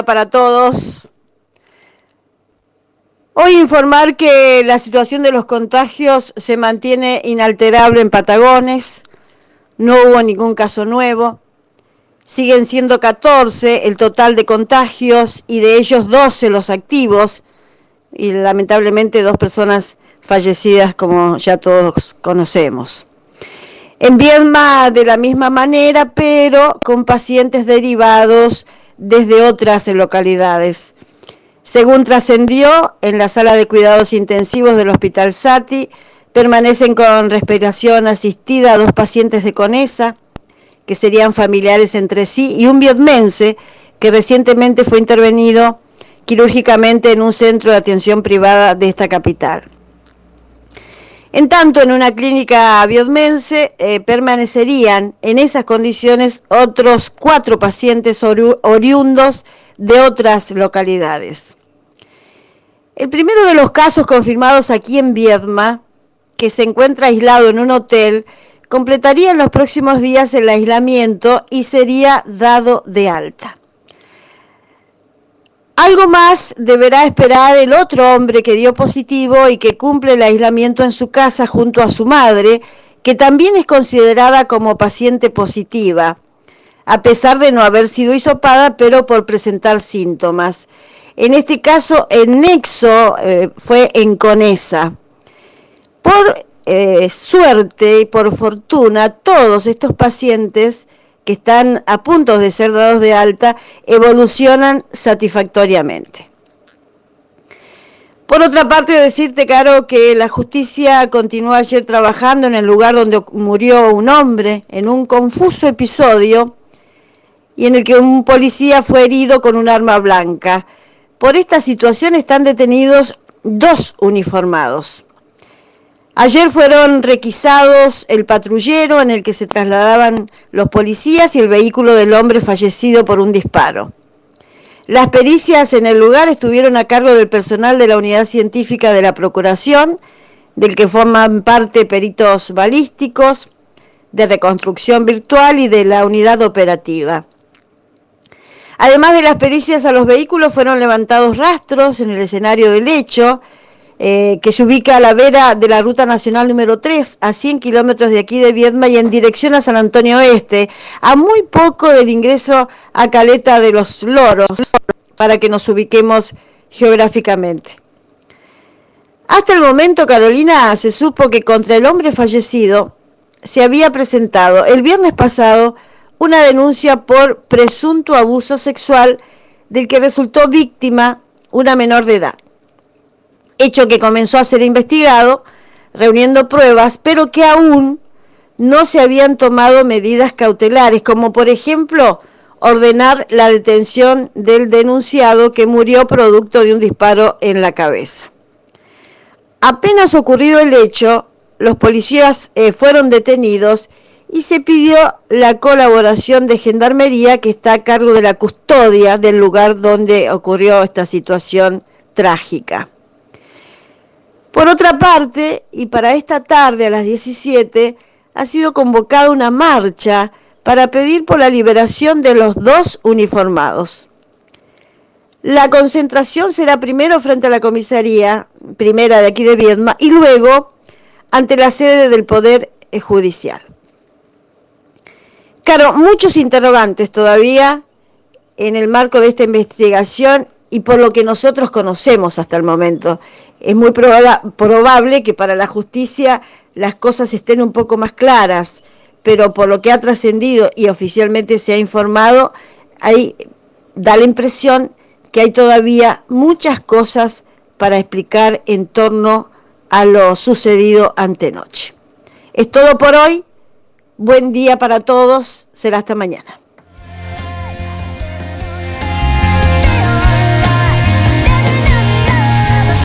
para todos. Hoy informar que la situación de los contagios se mantiene inalterable en Patagones. No hubo ningún caso nuevo. Siguen siendo 14 el total de contagios y de ellos 12 los activos y lamentablemente dos personas fallecidas como ya todos conocemos. En Viedma de la misma manera, pero con pacientes derivados desde otras localidades. Según trascendió, en la sala de cuidados intensivos del Hospital Sati permanecen con respiración asistida dos pacientes de Conesa, que serían familiares entre sí, y un vietmense que recientemente fue intervenido quirúrgicamente en un centro de atención privada de esta capital. En tanto, en una clínica biodmense eh, permanecerían en esas condiciones otros cuatro pacientes oriundos de otras localidades. El primero de los casos confirmados aquí en Viedma, que se encuentra aislado en un hotel, completaría en los próximos días el aislamiento y sería dado de alta. Algo más deberá esperar el otro hombre que dio positivo y que cumple el aislamiento en su casa junto a su madre, que también es considerada como paciente positiva, a pesar de no haber sido hisopada, pero por presentar síntomas. En este caso, el nexo eh, fue en Conesa. Por eh, suerte y por fortuna, todos estos pacientes que están a punto de ser dados de alta evolucionan satisfactoriamente. Por otra parte, decirte, Caro, que la justicia continuó ayer trabajando en el lugar donde murió un hombre en un confuso episodio y en el que un policía fue herido con un arma blanca. Por esta situación están detenidos dos uniformados. Ayer fueron requisados el patrullero en el que se trasladaban los policías y el vehículo del hombre fallecido por un disparo. Las pericias en el lugar estuvieron a cargo del personal de la unidad científica de la Procuración, del que forman parte peritos balísticos, de reconstrucción virtual y de la unidad operativa. Además de las pericias a los vehículos, fueron levantados rastros en el escenario del hecho, eh, que se ubica a la vera de la Ruta Nacional número 3, a 100 kilómetros de aquí de Viedma y en dirección a San Antonio Oeste, a muy poco del ingreso a Caleta de los Loros, para que nos ubiquemos geográficamente. Hasta el momento, Carolina, se supo que contra el hombre fallecido se había presentado el viernes pasado una denuncia por presunto abuso sexual del que resultó víctima una menor de edad hecho que comenzó a ser investigado, reuniendo pruebas, pero que aún no se habían tomado medidas cautelares, como por ejemplo ordenar la detención del denunciado que murió producto de un disparo en la cabeza. Apenas ocurrido el hecho, los policías eh, fueron detenidos y se pidió la colaboración de Gendarmería que está a cargo de la custodia del lugar donde ocurrió esta situación trágica. Por otra parte, y para esta tarde a las 17, ha sido convocada una marcha para pedir por la liberación de los dos uniformados. La concentración será primero frente a la comisaría primera de aquí de Viedma y luego ante la sede del Poder Judicial. Claro, muchos interrogantes todavía en el marco de esta investigación y por lo que nosotros conocemos hasta el momento. Es muy probable que para la justicia las cosas estén un poco más claras, pero por lo que ha trascendido y oficialmente se ha informado, hay, da la impresión que hay todavía muchas cosas para explicar en torno a lo sucedido antenoche. Es todo por hoy. Buen día para todos. Será hasta mañana.